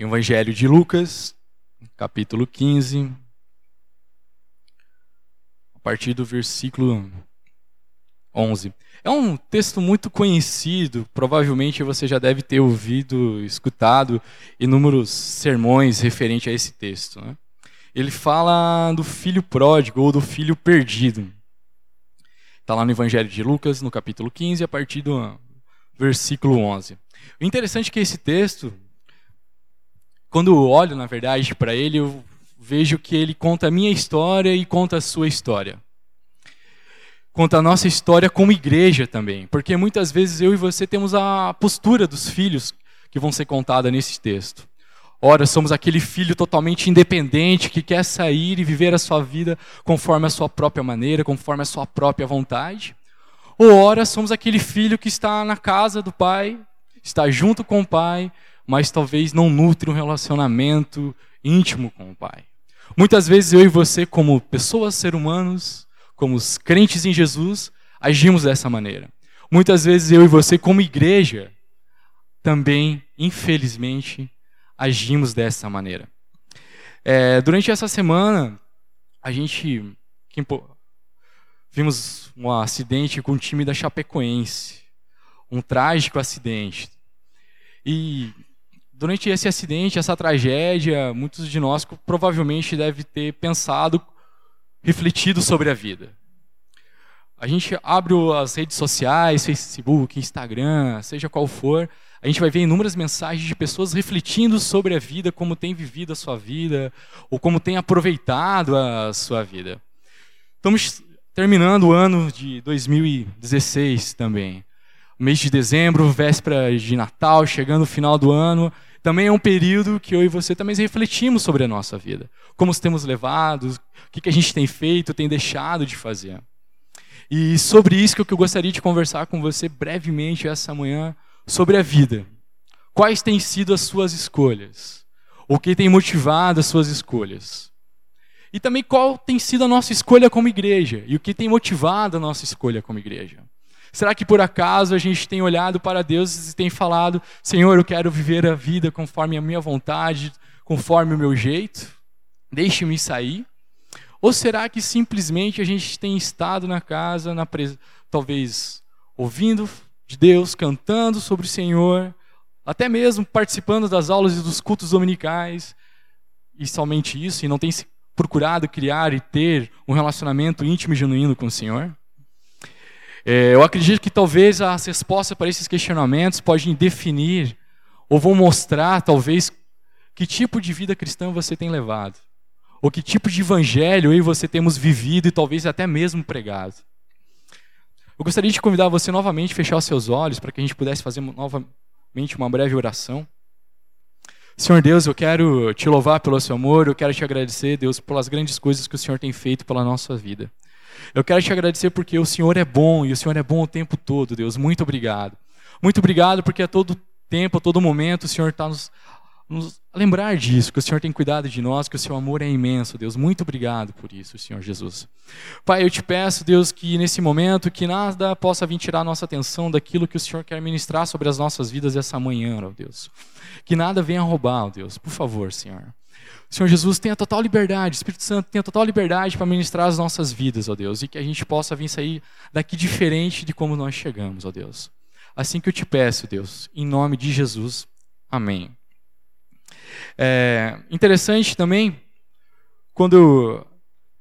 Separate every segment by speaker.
Speaker 1: Evangelho de Lucas, capítulo 15, a partir do versículo 11. É um texto muito conhecido, provavelmente você já deve ter ouvido, escutado inúmeros sermões referente a esse texto. Né? Ele fala do filho pródigo ou do filho perdido. Está lá no Evangelho de Lucas, no capítulo 15, a partir do versículo 11. O interessante é que esse texto, quando eu olho, na verdade, para ele, eu vejo que ele conta a minha história e conta a sua história conta a nossa história como igreja também, porque muitas vezes eu e você temos a postura dos filhos que vão ser contada nesse texto. Ora, somos aquele filho totalmente independente que quer sair e viver a sua vida conforme a sua própria maneira, conforme a sua própria vontade. Ou ora, somos aquele filho que está na casa do pai, está junto com o pai, mas talvez não nutre um relacionamento íntimo com o pai. Muitas vezes eu e você, como pessoas, ser humanos, como os crentes em Jesus, agimos dessa maneira. Muitas vezes eu e você, como igreja, também, infelizmente, agimos dessa maneira. É, durante essa semana, a gente vimos um acidente com o time da Chapecoense, um trágico acidente. E durante esse acidente, essa tragédia, muitos de nós provavelmente devem ter pensado refletido sobre a vida. A gente abre as redes sociais, Facebook, Instagram, seja qual for, a gente vai ver inúmeras mensagens de pessoas refletindo sobre a vida, como tem vivido a sua vida, ou como tem aproveitado a sua vida. Estamos terminando o ano de 2016 também. mês de dezembro, véspera de Natal, chegando o final do ano, também é um período que eu e você também refletimos sobre a nossa vida. Como temos levado, o que a gente tem feito, tem deixado de fazer. E sobre isso que eu gostaria de conversar com você brevemente essa manhã, sobre a vida. Quais têm sido as suas escolhas? O que tem motivado as suas escolhas? E também qual tem sido a nossa escolha como igreja? E o que tem motivado a nossa escolha como igreja? Será que por acaso a gente tem olhado para Deus e tem falado: Senhor, eu quero viver a vida conforme a minha vontade, conforme o meu jeito? Deixe-me sair. Ou será que simplesmente a gente tem estado na casa, na pres... talvez ouvindo de Deus, cantando sobre o Senhor, até mesmo participando das aulas e dos cultos dominicais, e somente isso, e não tem procurado criar e ter um relacionamento íntimo e genuíno com o Senhor? É, eu acredito que talvez as respostas para esses questionamentos podem definir ou vão mostrar, talvez, que tipo de vida cristã você tem levado, ou que tipo de evangelho eu e você temos vivido e talvez até mesmo pregado. Eu gostaria de convidar você novamente a fechar os seus olhos para que a gente pudesse fazer novamente uma breve oração. Senhor Deus, eu quero te louvar pelo seu amor, eu quero te agradecer, Deus, pelas grandes coisas que o Senhor tem feito pela nossa vida. Eu quero te agradecer porque o Senhor é bom e o Senhor é bom o tempo todo, Deus. Muito obrigado. Muito obrigado porque a todo tempo, a todo momento, o Senhor está nos, nos lembrar disso, que o Senhor tem cuidado de nós, que o seu amor é imenso, Deus. Muito obrigado por isso, Senhor Jesus. Pai, eu te peço, Deus, que nesse momento que nada possa vir tirar a nossa atenção daquilo que o Senhor quer ministrar sobre as nossas vidas essa manhã, ó Deus. Que nada venha roubar, ó Deus. Por favor, Senhor. Senhor Jesus tenha total liberdade, Espírito Santo tenha total liberdade para ministrar as nossas vidas, ó Deus, e que a gente possa vir sair daqui diferente de como nós chegamos, ó Deus. Assim que eu te peço, Deus, em nome de Jesus. Amém. É interessante também quando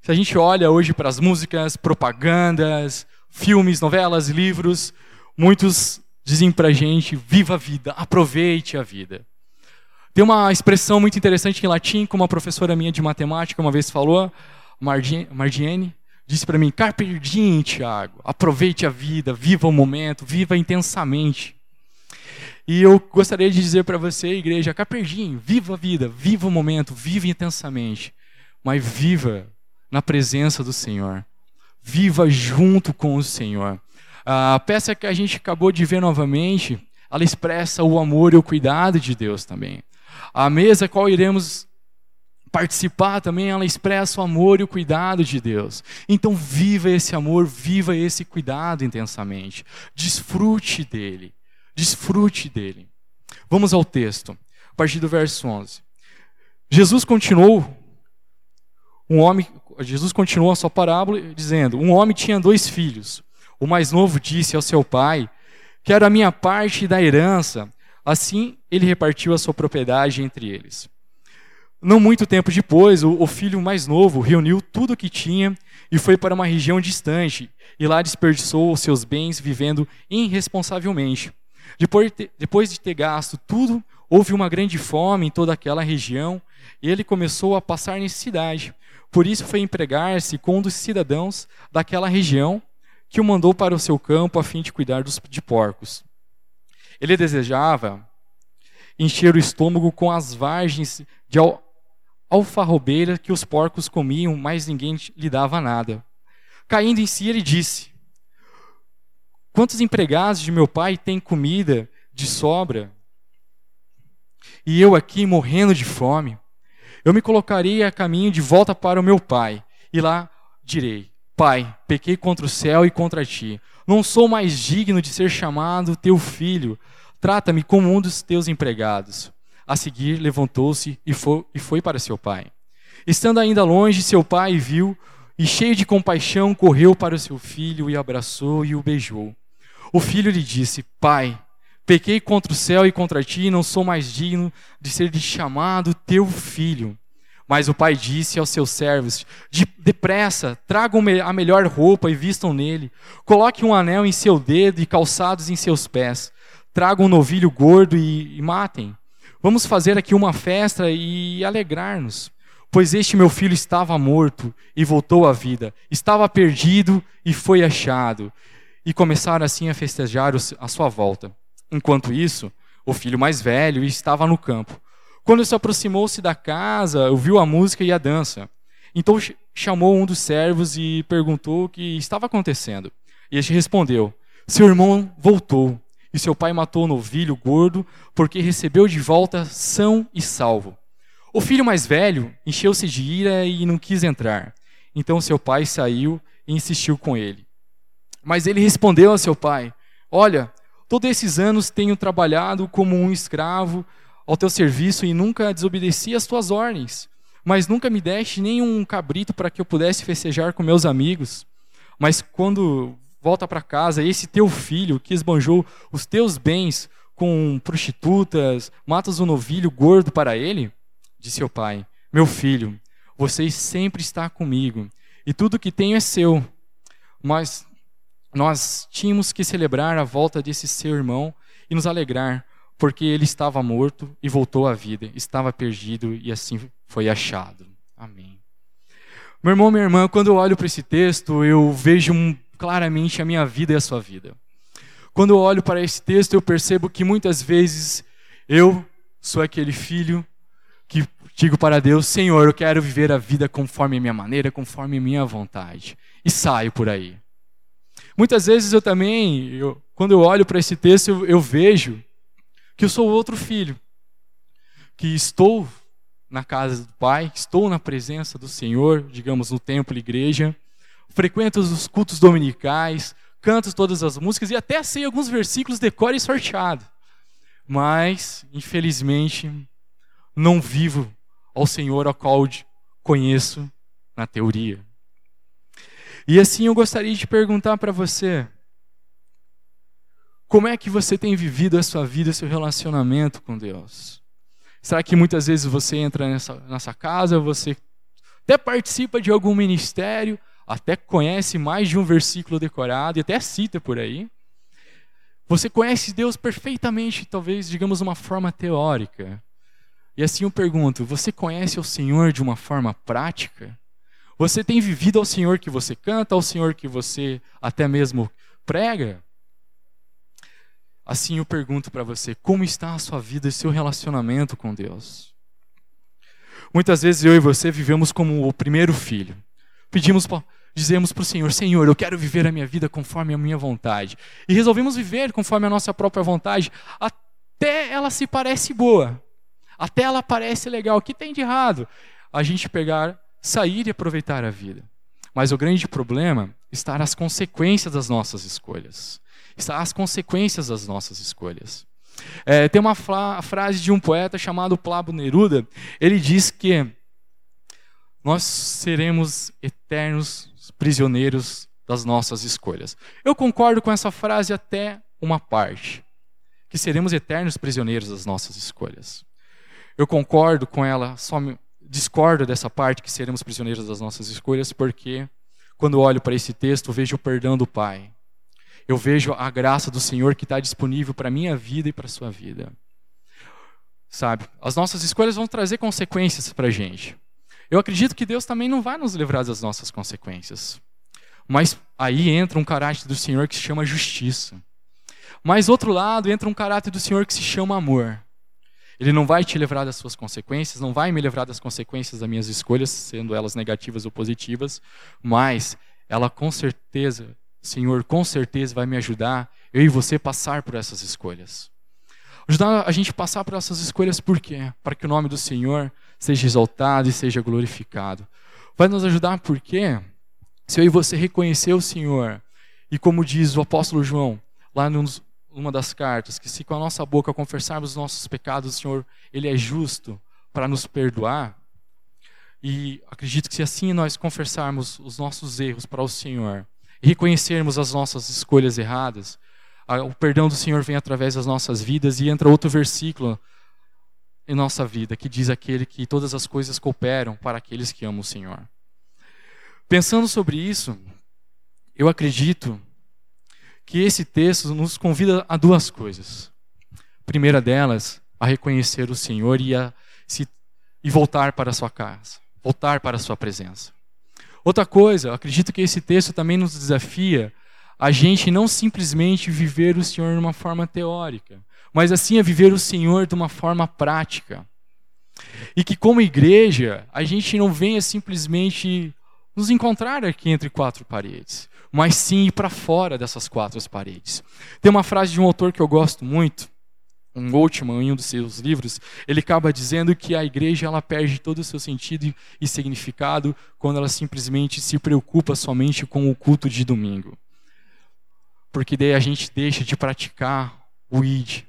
Speaker 1: se a gente olha hoje para as músicas, propagandas, filmes, novelas, livros, muitos dizem para a gente: viva a vida, aproveite a vida. Tem uma expressão muito interessante em latim, como uma professora minha de matemática uma vez falou, Margiene, disse para mim: Carpe diem, Tiago, aproveite a vida, viva o momento, viva intensamente. E eu gostaria de dizer para você, igreja, Carpe diem, viva a vida, viva o momento, viva intensamente, mas viva na presença do Senhor. Viva junto com o Senhor. A peça que a gente acabou de ver novamente, ela expressa o amor e o cuidado de Deus também. A mesa qual iremos participar também, ela expressa o amor e o cuidado de Deus. Então, viva esse amor, viva esse cuidado intensamente. Desfrute dele. Desfrute dele. Vamos ao texto. partir do verso 11. Jesus continuou, um homem, Jesus continuou a sua parábola dizendo: Um homem tinha dois filhos. O mais novo disse ao seu pai: Quero a minha parte da herança. Assim ele repartiu a sua propriedade entre eles. Não muito tempo depois, o, filho mais novo reuniu tudo o que tinha e foi para uma região distante, e lá desperdiçou os seus bens vivendo irresponsavelmente. Depois, depois de ter gasto tudo, houve uma grande fome em toda aquela região, e ele começou a passar necessidade. Por isso foi empregar-se com um dos cidadãos daquela região, que o mandou para o seu campo a fim de cuidar dos, de porcos. Ele desejava encher o estômago com as vargens de alfarrobeira que os porcos comiam, mas ninguém lhe dava nada. Caindo em si, ele disse: Quantos empregados de meu pai têm comida de sobra? E eu aqui morrendo de fome. Eu me colocarei a caminho de volta para o meu pai, e lá direi: Pai, pequei contra o céu e contra ti. Não sou mais digno de ser chamado teu filho. Trata-me como um dos teus empregados. A seguir, levantou-se e foi, e foi para seu pai. Estando ainda longe, seu pai viu e, cheio de compaixão, correu para o seu filho e abraçou e o beijou. O filho lhe disse: Pai, pequei contra o céu e contra ti, não sou mais digno de ser chamado teu filho. Mas o pai disse aos seus servos: Depressa, tragam a melhor roupa e vistam nele. Coloque um anel em seu dedo e calçados em seus pés. Tragam um novilho gordo e, e matem. Vamos fazer aqui uma festa e alegrar-nos. Pois este meu filho estava morto e voltou à vida, estava perdido e foi achado. E começaram assim a festejar a sua volta. Enquanto isso, o filho mais velho estava no campo. Quando se aproximou-se da casa, ouviu a música e a dança. Então chamou um dos servos e perguntou o que estava acontecendo. E este respondeu: Seu irmão voltou e seu pai matou o novilho gordo, porque recebeu de volta são e salvo. O filho mais velho encheu-se de ira e não quis entrar. Então seu pai saiu e insistiu com ele. Mas ele respondeu a seu pai: Olha, todos esses anos tenho trabalhado como um escravo ao teu serviço e nunca desobedeci às tuas ordens. Mas nunca me deste nenhum cabrito para que eu pudesse festejar com meus amigos. Mas quando volta para casa, esse teu filho que esbanjou os teus bens com prostitutas, matas um novilho gordo para ele? Disse o pai: Meu filho, você sempre está comigo, e tudo que tenho é seu. Mas nós tínhamos que celebrar a volta desse seu irmão e nos alegrar, porque ele estava morto e voltou à vida, estava perdido e assim foi achado. Amém. Meu irmão, minha irmã, quando eu olho para esse texto, eu vejo claramente a minha vida e a sua vida. Quando eu olho para esse texto, eu percebo que muitas vezes eu sou aquele filho que digo para Deus: Senhor, eu quero viver a vida conforme a minha maneira, conforme a minha vontade. E saio por aí. Muitas vezes eu também, eu, quando eu olho para esse texto, eu, eu vejo que eu sou outro filho, que estou na casa do Pai, estou na presença do Senhor, digamos, no templo, igreja, frequento os cultos dominicais, canto todas as músicas e até sei alguns versículos de cor e sorteado. Mas, infelizmente, não vivo ao Senhor ao qual conheço na teoria. E assim eu gostaria de perguntar para você: como é que você tem vivido a sua vida, seu relacionamento com Deus? Será que muitas vezes você entra nessa, nessa casa, você até participa de algum ministério, até conhece mais de um versículo decorado e até cita por aí. Você conhece Deus perfeitamente, talvez, digamos, uma forma teórica. E assim eu pergunto: você conhece o Senhor de uma forma prática? Você tem vivido ao Senhor que você canta, ao Senhor que você até mesmo prega? Assim eu pergunto para você: como está a sua vida e seu relacionamento com Deus? Muitas vezes eu e você vivemos como o primeiro filho. Pedimos dizemos para o Senhor: Senhor, eu quero viver a minha vida conforme a minha vontade. E resolvemos viver conforme a nossa própria vontade, até ela se parece boa, até ela parece legal. O que tem de errado? A gente pegar, sair e aproveitar a vida. Mas o grande problema está nas consequências das nossas escolhas. Está as consequências das nossas escolhas. É, tem uma frase de um poeta chamado Pablo Neruda. Ele diz que nós seremos eternos prisioneiros das nossas escolhas. Eu concordo com essa frase até uma parte, que seremos eternos prisioneiros das nossas escolhas. Eu concordo com ela, só discordo dessa parte que seremos prisioneiros das nossas escolhas, porque quando olho para esse texto, vejo o perdão do Pai. Eu vejo a graça do Senhor que está disponível para a minha vida e para a sua vida. Sabe, as nossas escolhas vão trazer consequências para a gente. Eu acredito que Deus também não vai nos livrar das nossas consequências. Mas aí entra um caráter do Senhor que se chama justiça. Mas outro lado entra um caráter do Senhor que se chama amor. Ele não vai te livrar das suas consequências, não vai me livrar das consequências das minhas escolhas, sendo elas negativas ou positivas, mas ela com certeza, Senhor, com certeza vai me ajudar eu e você passar por essas escolhas. Ajudar a gente passar por essas escolhas por quê? Para que o nome do Senhor seja exaltado e seja glorificado. Vai nos ajudar por quê? Se eu e você reconhecer o Senhor, e como diz o apóstolo João, lá nos, numa das cartas, que se com a nossa boca confessarmos os nossos pecados, o Senhor, Ele é justo para nos perdoar. E acredito que se assim nós confessarmos os nossos erros para o Senhor, reconhecermos as nossas escolhas erradas, o perdão do Senhor vem através das nossas vidas e entra outro versículo em nossa vida que diz aquele que todas as coisas cooperam para aqueles que amam o Senhor. Pensando sobre isso, eu acredito que esse texto nos convida a duas coisas. A primeira delas, a reconhecer o Senhor e a se e voltar para a sua casa, voltar para a sua presença. Outra coisa, acredito que esse texto também nos desafia a gente não simplesmente viver o Senhor de uma forma teórica, mas assim a viver o Senhor de uma forma prática. E que como igreja, a gente não venha simplesmente nos encontrar aqui entre quatro paredes, mas sim ir para fora dessas quatro paredes. Tem uma frase de um autor que eu gosto muito, um Goldman, em um dos seus livros, ele acaba dizendo que a igreja ela perde todo o seu sentido e significado quando ela simplesmente se preocupa somente com o culto de domingo. Porque daí a gente deixa de praticar o ID,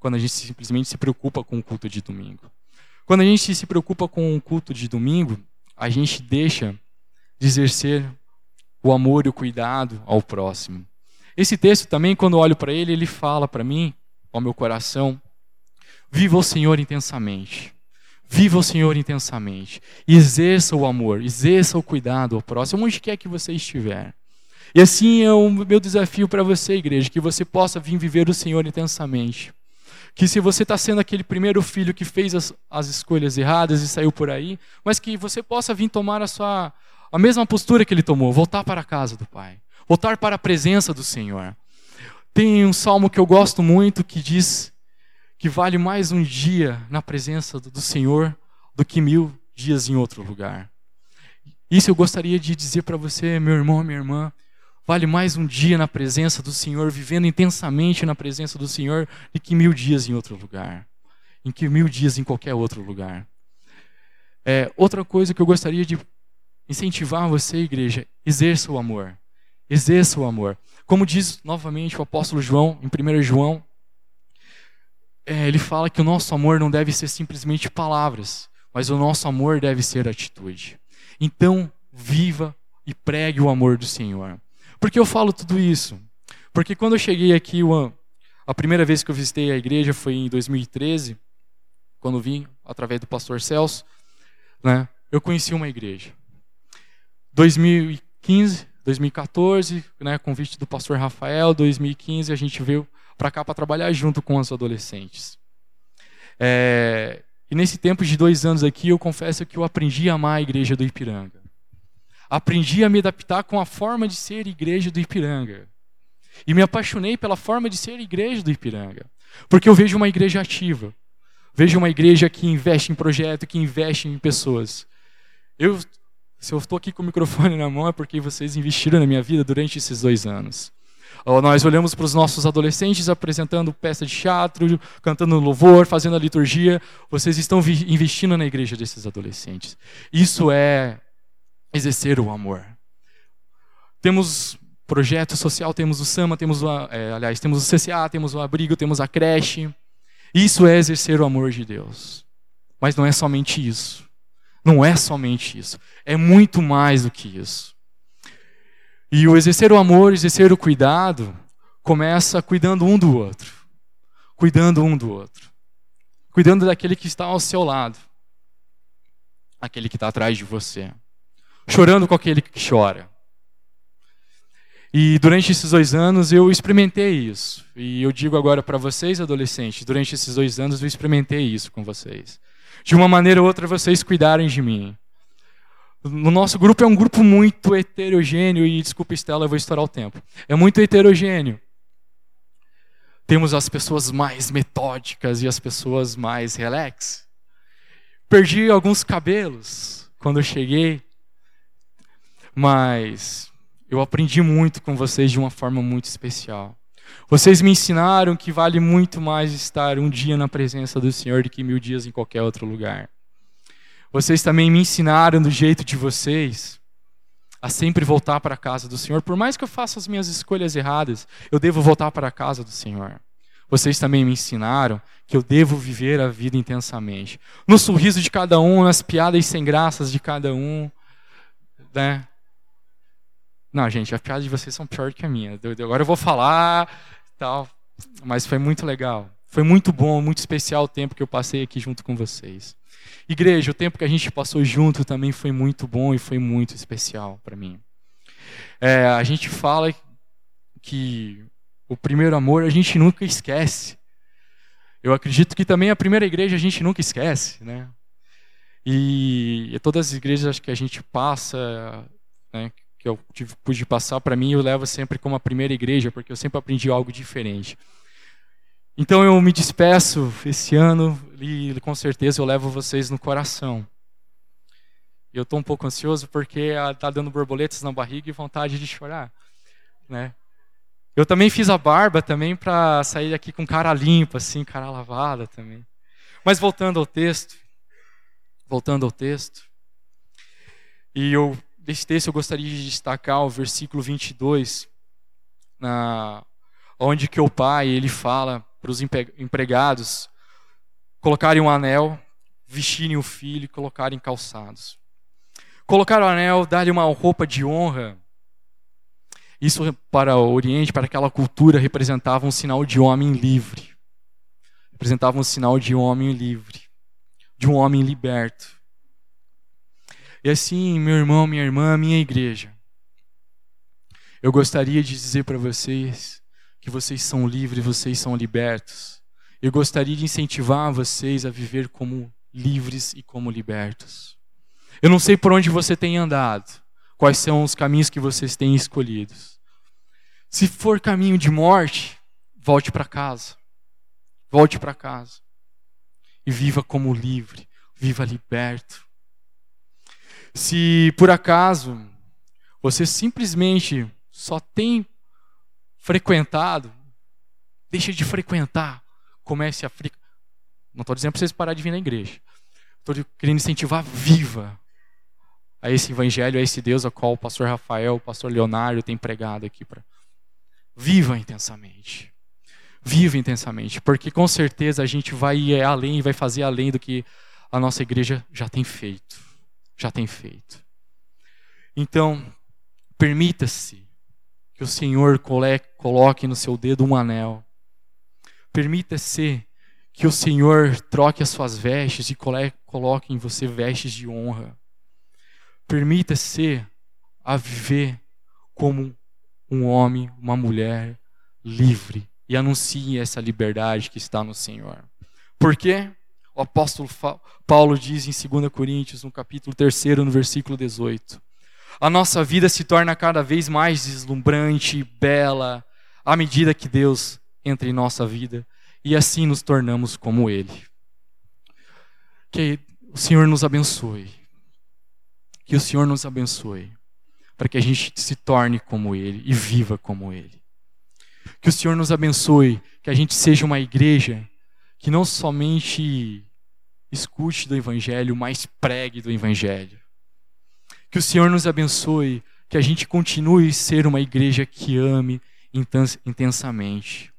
Speaker 1: quando a gente simplesmente se preocupa com o culto de domingo. Quando a gente se preocupa com o culto de domingo, a gente deixa de exercer o amor e o cuidado ao próximo. Esse texto também, quando olho para ele, ele fala para mim, ao meu coração, viva o Senhor intensamente. Viva o Senhor intensamente. Exerça o amor, exerça o cuidado ao próximo, onde quer que você estiver. E assim é o meu desafio para você, igreja, que você possa vir viver o Senhor intensamente. Que se você está sendo aquele primeiro filho que fez as, as escolhas erradas e saiu por aí, mas que você possa vir tomar a sua a mesma postura que ele tomou, voltar para a casa do Pai, voltar para a presença do Senhor. Tem um salmo que eu gosto muito que diz que vale mais um dia na presença do Senhor do que mil dias em outro lugar. Isso eu gostaria de dizer para você, meu irmão, minha irmã. Vale mais um dia na presença do Senhor, vivendo intensamente na presença do Senhor, do que mil dias em outro lugar. Em que mil dias em qualquer outro lugar. É, outra coisa que eu gostaria de incentivar você, igreja, exerça o amor. Exerça o amor. Como diz novamente o apóstolo João, em 1 João, é, ele fala que o nosso amor não deve ser simplesmente palavras, mas o nosso amor deve ser atitude. Então, viva e pregue o amor do Senhor. Por que eu falo tudo isso? Porque quando eu cheguei aqui, a primeira vez que eu visitei a igreja foi em 2013, quando vim através do pastor Celso, né, eu conheci uma igreja. 2015, 2014, né, convite do pastor Rafael, 2015 a gente veio para cá para trabalhar junto com os adolescentes. É, e nesse tempo de dois anos aqui, eu confesso que eu aprendi a amar a igreja do Ipiranga. Aprendi a me adaptar com a forma de ser igreja do Ipiranga. E me apaixonei pela forma de ser igreja do Ipiranga. Porque eu vejo uma igreja ativa. Vejo uma igreja que investe em projeto, que investe em pessoas. Eu se eu estou aqui com o microfone na mão é porque vocês investiram na minha vida durante esses dois anos. Nós olhamos para os nossos adolescentes apresentando peça de teatro, cantando louvor, fazendo a liturgia. Vocês estão investindo na igreja desses adolescentes. Isso é exercer o amor. Temos projeto social, temos o SAMA, temos o, é, aliás, temos o CCA, temos o abrigo, temos a creche. Isso é exercer o amor de Deus. Mas não é somente isso. Não é somente isso. É muito mais do que isso. E o exercer o amor, exercer o cuidado, começa cuidando um do outro. Cuidando um do outro. Cuidando daquele que está ao seu lado. Aquele que está atrás de você. Chorando com aquele que chora. E durante esses dois anos eu experimentei isso. E eu digo agora para vocês, adolescentes, durante esses dois anos eu experimentei isso com vocês. De uma maneira ou outra vocês cuidarem de mim. No nosso grupo é um grupo muito heterogêneo, e desculpa, Estela, eu vou estourar o tempo. É muito heterogêneo. Temos as pessoas mais metódicas e as pessoas mais relax. Perdi alguns cabelos quando eu cheguei, mas eu aprendi muito com vocês de uma forma muito especial. Vocês me ensinaram que vale muito mais estar um dia na presença do Senhor do que mil dias em qualquer outro lugar. Vocês também me ensinaram do jeito de vocês a sempre voltar para a casa do Senhor. Por mais que eu faça as minhas escolhas erradas, eu devo voltar para a casa do Senhor. Vocês também me ensinaram que eu devo viver a vida intensamente. No sorriso de cada um, nas piadas sem graças de cada um. Né? Não, gente, as piadas de vocês são pior que a minha. Agora eu vou falar tal. Mas foi muito legal. Foi muito bom, muito especial o tempo que eu passei aqui junto com vocês. Igreja, o tempo que a gente passou junto também foi muito bom e foi muito especial para mim. É, a gente fala que o primeiro amor a gente nunca esquece. Eu acredito que também a primeira igreja a gente nunca esquece, né? E, e todas as igrejas que a gente passa, né, eu tive, pude passar para mim, eu levo sempre como a primeira igreja, porque eu sempre aprendi algo diferente. Então eu me despeço esse ano e com certeza eu levo vocês no coração. Eu estou um pouco ansioso porque está dando borboletas na barriga e vontade de chorar, né? Eu também fiz a barba também para sair aqui com cara limpa, assim, cara lavada também. Mas voltando ao texto, voltando ao texto, e eu desse texto eu gostaria de destacar o versículo 22, na onde que o pai ele fala para os empregados colocarem um anel, vestirem o filho e colocarem calçados. Colocar o anel, dar-lhe uma roupa de honra. Isso para o Oriente, para aquela cultura, representava um sinal de homem livre. Representava um sinal de homem livre, de um homem liberto. E assim, meu irmão, minha irmã, minha igreja, eu gostaria de dizer para vocês que vocês são livres, vocês são libertos. Eu gostaria de incentivar vocês a viver como livres e como libertos. Eu não sei por onde você tem andado, quais são os caminhos que vocês têm escolhido. Se for caminho de morte, volte para casa. Volte para casa. E viva como livre, viva liberto. Se por acaso você simplesmente só tem frequentado, deixe de frequentar, comece a frequentar. Não estou dizendo para vocês parar de vir na igreja. Estou querendo incentivar viva a esse evangelho, a esse Deus a qual o pastor Rafael, o pastor Leonardo tem pregado aqui para viva intensamente. Viva intensamente, porque com certeza a gente vai ir além e vai fazer além do que a nossa igreja já tem feito. Já tem feito. Então, permita-se que o Senhor coloque no seu dedo um anel. Permita-se que o Senhor troque as suas vestes e coloque em você vestes de honra. Permita-se a viver como um homem, uma mulher livre e anuncie essa liberdade que está no Senhor. Por quê? O apóstolo Paulo diz em 2 Coríntios, no capítulo 3, no versículo 18: a nossa vida se torna cada vez mais deslumbrante, bela, à medida que Deus entra em nossa vida e assim nos tornamos como Ele. Que o Senhor nos abençoe. Que o Senhor nos abençoe para que a gente se torne como Ele e viva como Ele. Que o Senhor nos abençoe, que a gente seja uma igreja que não somente escute do Evangelho, mas pregue do Evangelho. Que o Senhor nos abençoe, que a gente continue a ser uma igreja que ame intensamente.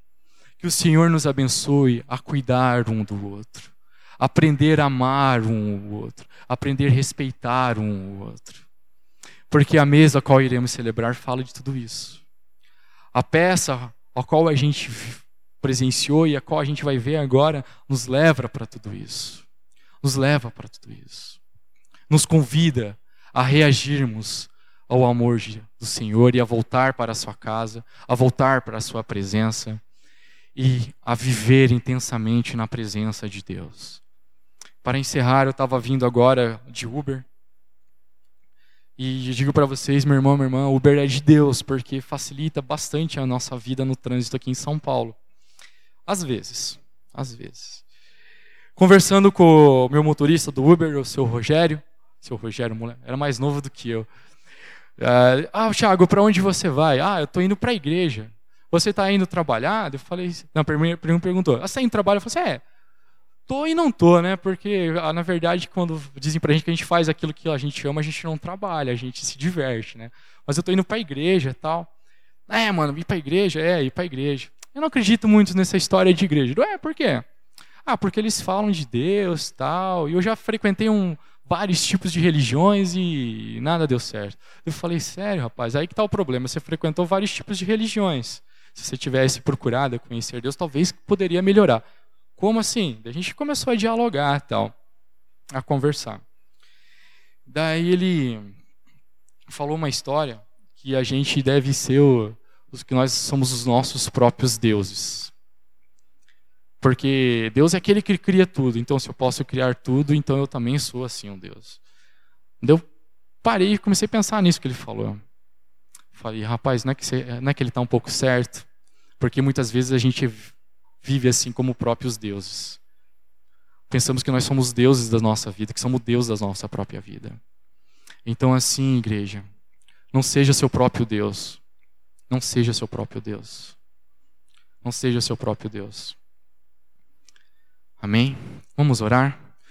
Speaker 1: Que o Senhor nos abençoe a cuidar um do outro, aprender a amar um o outro, aprender a respeitar um o outro. Porque a mesa a qual iremos celebrar fala de tudo isso. A peça a qual a gente presenciou e a qual a gente vai ver agora nos leva para tudo isso. Nos leva para tudo isso. Nos convida a reagirmos ao amor do Senhor e a voltar para a sua casa, a voltar para a sua presença e a viver intensamente na presença de Deus. Para encerrar, eu estava vindo agora de Uber. E digo para vocês, meu irmão, minha irmã, Uber é de Deus, porque facilita bastante a nossa vida no trânsito aqui em São Paulo. Às vezes, às vezes. Conversando com o meu motorista do Uber, o seu Rogério, seu Rogério era mais novo do que eu. Uh, ah, Thiago, para onde você vai? Ah, eu estou indo para a igreja. Você está indo trabalhar? Eu falei, não, primeiro perguntou, ah, você está indo trabalhar? Eu falei, é, tô e não tô, né? Porque, ah, na verdade, quando dizem pra gente que a gente faz aquilo que a gente ama, a gente não trabalha, a gente se diverte, né? Mas eu tô indo pra igreja e tal. É, mano, ir pra igreja? É, ir pra igreja. Eu não acredito muito nessa história de igreja. Ué, por quê? Ah, porque eles falam de Deus tal. E eu já frequentei um, vários tipos de religiões e nada deu certo. Eu falei, sério, rapaz, aí que tá o problema. Você frequentou vários tipos de religiões. Se você tivesse procurado conhecer Deus, talvez poderia melhorar. Como assim? A gente começou a dialogar tal, a conversar. Daí ele falou uma história que a gente deve ser o, os que nós somos os nossos próprios deuses. Porque Deus é aquele que cria tudo. Então, se eu posso criar tudo, então eu também sou assim um Deus. Eu parei e comecei a pensar nisso que ele falou. Falei, rapaz, não é que, você, não é que ele está um pouco certo? Porque muitas vezes a gente vive assim como próprios deuses. Pensamos que nós somos deuses da nossa vida, que somos Deus da nossa própria vida. Então, assim, igreja, não seja seu próprio Deus. Não seja seu próprio Deus. Não seja seu próprio Deus. Amém? Vamos orar?